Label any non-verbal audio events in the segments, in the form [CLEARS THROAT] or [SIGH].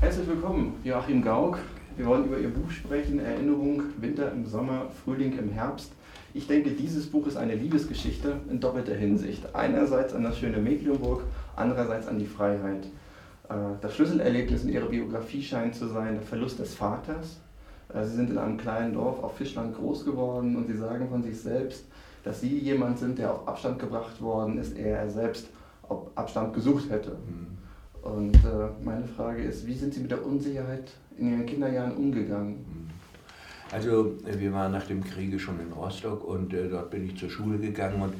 Herzlich willkommen, Joachim Gauck. Wir wollen über Ihr Buch sprechen, Erinnerung, Winter im Sommer, Frühling im Herbst. Ich denke, dieses Buch ist eine Liebesgeschichte in doppelter Hinsicht. Einerseits an das schöne Mecklenburg, andererseits an die Freiheit. Äh, das Schlüsselerlebnis in Ihrer Biografie scheint zu sein der Verlust des Vaters. Äh, Sie sind in einem kleinen Dorf auf Fischland groß geworden und Sie sagen von sich selbst, dass Sie jemand sind, der auf Abstand gebracht worden ist, ehe er selbst Abstand gesucht hätte. Mhm. Und äh, meine Frage ist, wie sind Sie mit der Unsicherheit in Ihren Kinderjahren umgegangen? Also wir waren nach dem Kriege schon in Rostock und äh, dort bin ich zur Schule gegangen und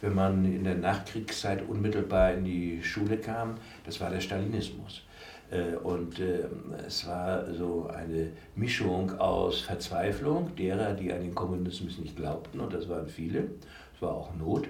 wenn man in der Nachkriegszeit unmittelbar in die Schule kam, das war der Stalinismus. Äh, und äh, es war so eine Mischung aus Verzweiflung derer, die an den Kommunismus nicht glaubten, und das waren viele, es war auch Not,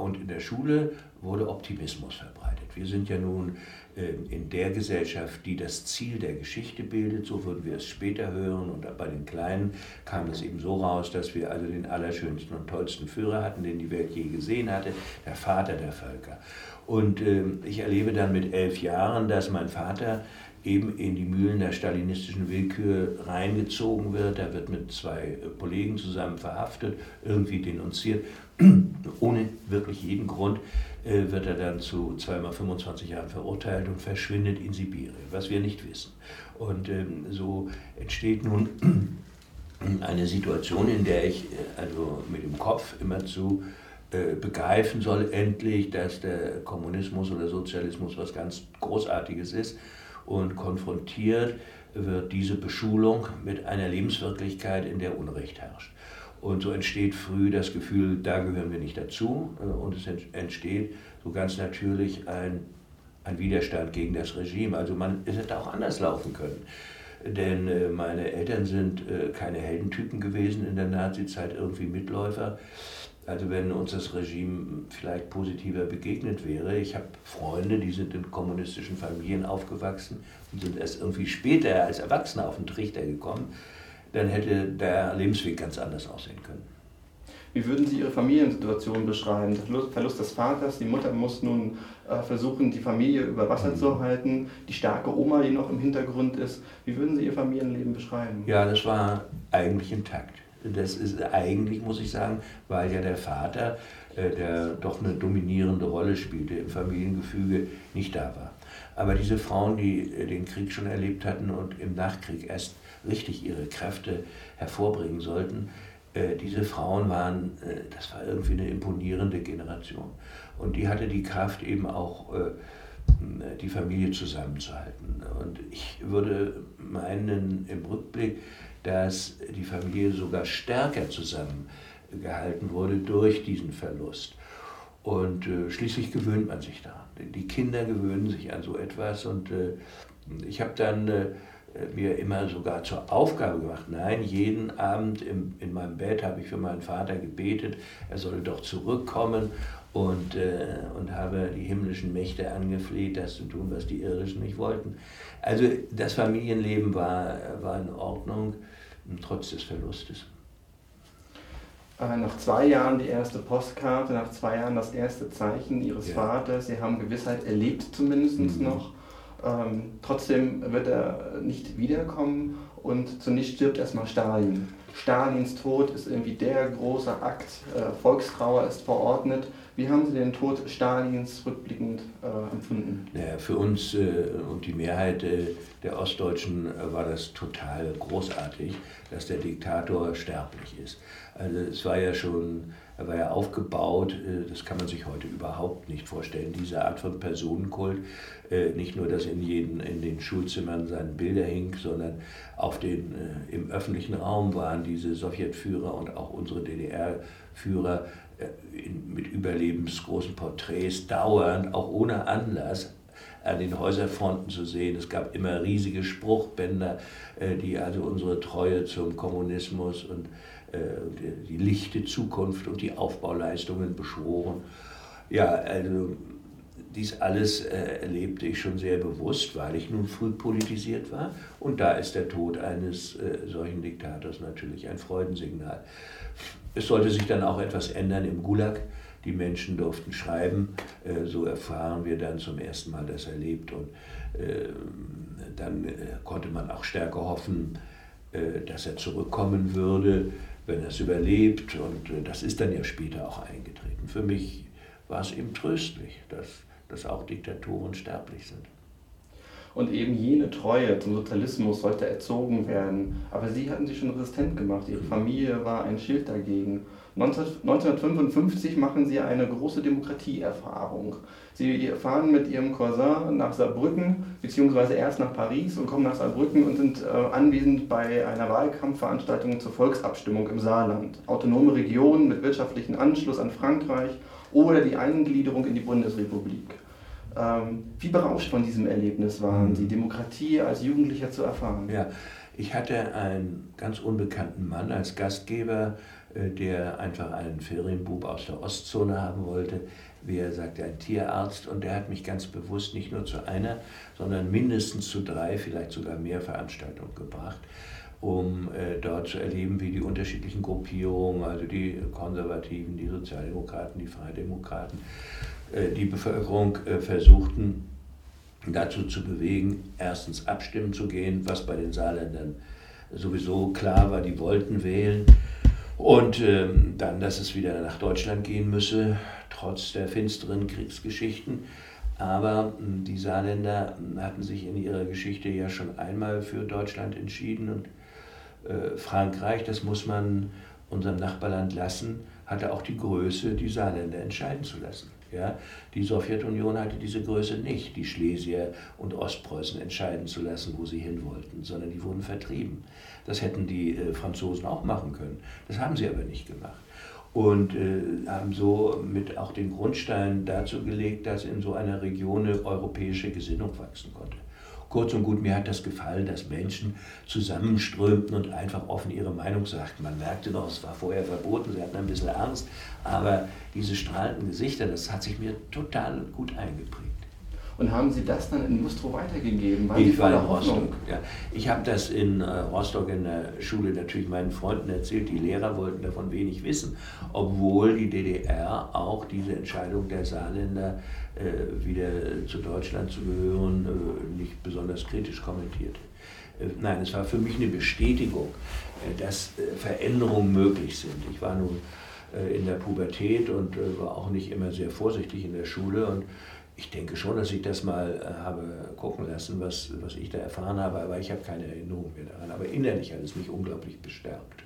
und in der Schule wurde Optimismus verbreitet. Wir sind ja nun ähm, in der Gesellschaft, die das Ziel der Geschichte bildet, so würden wir es später hören. Und bei den Kleinen kam es eben so raus, dass wir also den allerschönsten und tollsten Führer hatten, den die Welt je gesehen hatte, der Vater der Völker. Und äh, ich erlebe dann mit elf Jahren, dass mein Vater eben in die Mühlen der stalinistischen Willkür reingezogen wird. Er wird mit zwei Kollegen zusammen verhaftet, irgendwie denunziert, [CLEARS THROAT] ohne wirklich jeden Grund äh, wird er dann zu zweimal 25 Jahren verurteilt und verschwindet in Sibirien, was wir nicht wissen. Und ähm, so entsteht nun [CLEARS THROAT] eine Situation, in der ich äh, also mit dem Kopf immer zu äh, begreifen soll, endlich, dass der Kommunismus oder Sozialismus was ganz Großartiges ist und konfrontiert wird diese Beschulung mit einer Lebenswirklichkeit, in der Unrecht herrscht. Und so entsteht früh das Gefühl, da gehören wir nicht dazu. Äh, und es entsteht so ganz natürlich ein, ein Widerstand gegen das Regime. Also man, es hätte auch anders laufen können. Denn äh, meine Eltern sind äh, keine Heldentypen gewesen in der Nazizeit, irgendwie Mitläufer. Also wenn uns das Regime vielleicht positiver begegnet wäre. Ich habe Freunde, die sind in kommunistischen Familien aufgewachsen und sind erst irgendwie später als Erwachsene auf den Trichter gekommen dann hätte der Lebensweg ganz anders aussehen können. Wie würden Sie Ihre Familiensituation beschreiben? Der Verlust des Vaters, die Mutter muss nun äh, versuchen, die Familie über Wasser mhm. zu halten, die starke Oma, die noch im Hintergrund ist. Wie würden Sie Ihr Familienleben beschreiben? Ja, das war eigentlich intakt. Das ist eigentlich, muss ich sagen, weil ja der Vater, äh, der doch eine dominierende Rolle spielte im Familiengefüge, nicht da war. Aber diese Frauen, die äh, den Krieg schon erlebt hatten und im Nachkrieg erst richtig ihre Kräfte hervorbringen sollten. Äh, diese Frauen waren, das war irgendwie eine imponierende Generation. Und die hatte die Kraft eben auch, die Familie zusammenzuhalten. Und ich würde meinen im Rückblick, dass die Familie sogar stärker zusammengehalten wurde durch diesen Verlust. Und äh, schließlich gewöhnt man sich daran. Die Kinder gewöhnen sich an so etwas. Und äh, ich habe dann äh, mir immer sogar zur Aufgabe gemacht. Nein, jeden Abend im, in meinem Bett habe ich für meinen Vater gebetet, er solle doch zurückkommen und, äh, und habe die himmlischen Mächte angefleht, das zu tun, was die irdischen nicht wollten. Also das Familienleben war, war in Ordnung, trotz des Verlustes. Äh, nach zwei Jahren die erste Postkarte, nach zwei Jahren das erste Zeichen Ihres ja. Vaters. Sie haben Gewissheit erlebt zumindest mhm. noch. Ähm, trotzdem wird er nicht wiederkommen und zunächst stirbt erstmal Stalin. Stalins Tod ist irgendwie der große Akt, äh, Volkstrauer ist verordnet. Wie haben Sie den Tod Stalins rückblickend äh, empfunden? Naja, für uns äh, und die Mehrheit äh, der Ostdeutschen äh, war das total großartig, dass der Diktator sterblich ist. Also es war ja schon er war ja aufgebaut, äh, das kann man sich heute überhaupt nicht vorstellen, diese Art von Personenkult. Äh, nicht nur, dass in, jeden, in den Schulzimmern seine Bilder hing, sondern auf den, äh, im öffentlichen Raum waren diese Sowjetführer und auch unsere DDR-Führer mit überlebensgroßen Porträts dauernd, auch ohne Anlass, an den Häuserfronten zu sehen. Es gab immer riesige Spruchbänder, die also unsere Treue zum Kommunismus und die lichte Zukunft und die Aufbauleistungen beschworen. Ja, also dies alles äh, erlebte ich schon sehr bewusst, weil ich nun früh politisiert war. Und da ist der Tod eines äh, solchen Diktators natürlich ein Freudensignal. Es sollte sich dann auch etwas ändern im Gulag. Die Menschen durften schreiben. Äh, so erfahren wir dann zum ersten Mal, dass er lebt. Und äh, dann konnte man auch stärker hoffen, dass er zurückkommen würde, wenn er es überlebt. Und das ist dann ja später auch eingetreten. Für mich war es eben tröstlich, dass, dass auch Diktatoren sterblich sind. Und eben jene Treue zum Sozialismus sollte erzogen werden. Aber Sie hatten sich schon resistent gemacht. Ihre Familie war ein Schild dagegen. 1955 machen Sie eine große Demokratieerfahrung. Sie fahren mit Ihrem Cousin nach Saarbrücken, beziehungsweise erst nach Paris und kommen nach Saarbrücken und sind äh, anwesend bei einer Wahlkampfveranstaltung zur Volksabstimmung im Saarland. Autonome Region mit wirtschaftlichem Anschluss an Frankreich oder die Eingliederung in die Bundesrepublik. Ähm, wie berauscht von diesem Erlebnis waren Sie, Demokratie als Jugendlicher zu erfahren? Ja, ich hatte einen ganz unbekannten Mann als Gastgeber, äh, der einfach einen Ferienbub aus der Ostzone haben wollte, wie er sagte, ein Tierarzt. Und der hat mich ganz bewusst nicht nur zu einer, sondern mindestens zu drei, vielleicht sogar mehr Veranstaltungen gebracht um äh, dort zu erleben, wie die unterschiedlichen Gruppierungen, also die Konservativen, die Sozialdemokraten, die Freidemokraten, äh, die Bevölkerung äh, versuchten dazu zu bewegen, erstens abstimmen zu gehen, was bei den Saarländern sowieso klar war, die wollten wählen. Und ähm, dann, dass es wieder nach Deutschland gehen müsse, trotz der finsteren Kriegsgeschichten. Aber hm, die Saarländer hatten sich in ihrer Geschichte ja schon einmal für Deutschland entschieden und äh, Frankreich, das muss man unserem Nachbarland lassen, hatte auch die Größe, die Saarländer entscheiden zu lassen. Ja, die Sowjetunion hatte diese Größe nicht, die Schlesier und Ostpreußen entscheiden zu lassen, wo sie hin wollten, sondern die wurden vertrieben. Das hätten die äh, Franzosen auch machen können. Das haben sie aber nicht gemacht. Und äh, haben so mit auch den Grundstein dazu gelegt, dass in so einer Region eine europäische Gesinnung wachsen konnte. Kurz und gut, mir hat das gefallen, dass Menschen zusammenströmten und einfach offen ihre Meinung sagten. Man merkte noch, es war vorher verboten, sie hatten ein bisschen Angst, aber diese strahlenden Gesichter, das hat sich mir total gut eingeprägt. Und haben Sie das dann in Mustro weitergegeben? Waren ich war in Rostock. Ja. Ich habe das in äh, Rostock in der Schule natürlich meinen Freunden erzählt. Die Lehrer wollten davon wenig wissen, obwohl die DDR auch diese Entscheidung der Saarländer äh, wieder zu Deutschland zu gehören äh, nicht besonders kritisch kommentierte. Äh, nein, es war für mich eine Bestätigung, äh, dass äh, Veränderungen möglich sind. Ich war nun in der Pubertät und war auch nicht immer sehr vorsichtig in der Schule und ich denke schon, dass ich das mal äh, habe gucken lassen, was, was ich da erfahren habe, aber ich habe keine Erinnerung mehr daran. Aber innerlich hat es mich unglaublich bestärkt.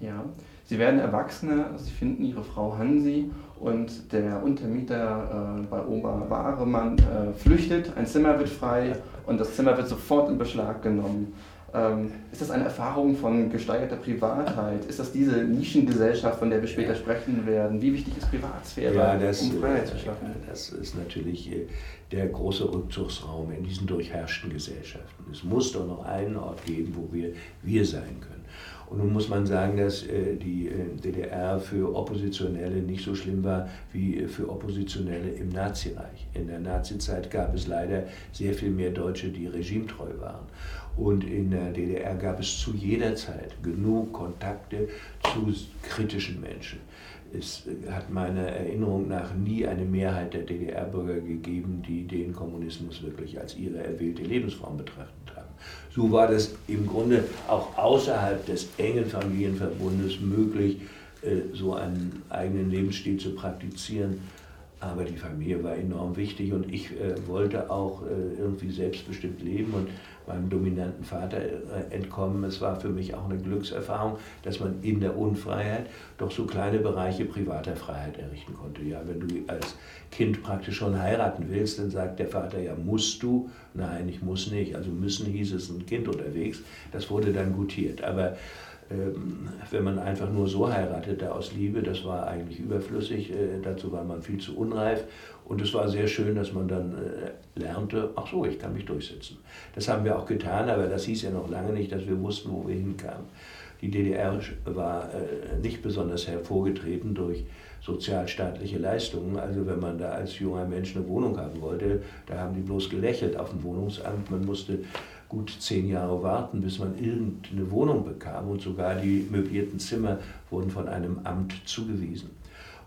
Ja, Sie werden Erwachsene, Sie finden Ihre Frau Hansi und der Untermieter äh, bei Oberwaremann äh, flüchtet, ein Zimmer wird frei und das Zimmer wird sofort in Beschlag genommen. Ähm, ist das eine Erfahrung von gesteigerter Privatheit? Ist das diese Nischengesellschaft, von der wir später sprechen werden? Wie wichtig ist Privatsphäre, ja, das, um Freiheit zu schaffen? Das ist natürlich äh, der große Rückzugsraum in diesen durchherrschten Gesellschaften. Es muss doch noch einen Ort geben, wo wir wir sein können. Und nun muss man sagen, dass äh, die äh, DDR für Oppositionelle nicht so schlimm war wie für Oppositionelle im Nazireich. In der Nazizeit gab es leider sehr viel mehr Deutsche, die regimetreu waren. Und in der DDR gab es zu jeder Zeit genug Kontakte zu kritischen Menschen. Es hat meiner Erinnerung nach nie eine Mehrheit der DDR-Bürger gegeben, die den Kommunismus wirklich als ihre erwählte Lebensform betrachtet haben. So war das im Grunde auch außerhalb des engen Familienverbundes möglich, äh, so einen eigenen Lebensstil zu praktizieren. Aber die Familie war enorm wichtig und ich äh, wollte auch äh, irgendwie selbstbestimmt leben und meinem dominanten Vater äh, entkommen. Es war für mich auch eine Glückserfahrung, dass man in der Unfreiheit doch so kleine Bereiche privater Freiheit errichten konnte. Ja, wenn du als Kind praktisch schon heiraten willst, dann sagt der Vater, ja, musst du? Nein, ich muss nicht. Also müssen hieß es ein Kind unterwegs. Das wurde dann gutiert. Aber wenn man einfach nur so heiratete aus Liebe, das war eigentlich überflüssig, äh, dazu war man viel zu unreif und es war sehr schön, dass man dann äh, lernte, ach so, ich kann mich durchsetzen. Das haben wir auch getan, aber das hieß ja noch lange nicht, dass wir wussten, wo wir hinkamen. Die DDR war äh, nicht besonders hervorgetreten durch sozialstaatliche Leistungen. Also wenn man da als junger Mensch eine Wohnung haben wollte, da haben die bloß gelächelt auf dem Wohnungsamt. Man musste gut zehn Jahre warten, bis man irgendeine Wohnung bekam und sogar die möblierten Zimmer wurden von einem Amt zugewiesen.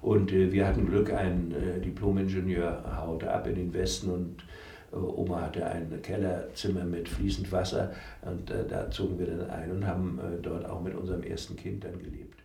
Und äh, wir hatten Glück, ein äh, Diplomingenieur haute ab in den Westen und Oma hatte ein Kellerzimmer mit fließend Wasser und da zogen wir dann ein und haben dort auch mit unserem ersten Kind dann gelebt.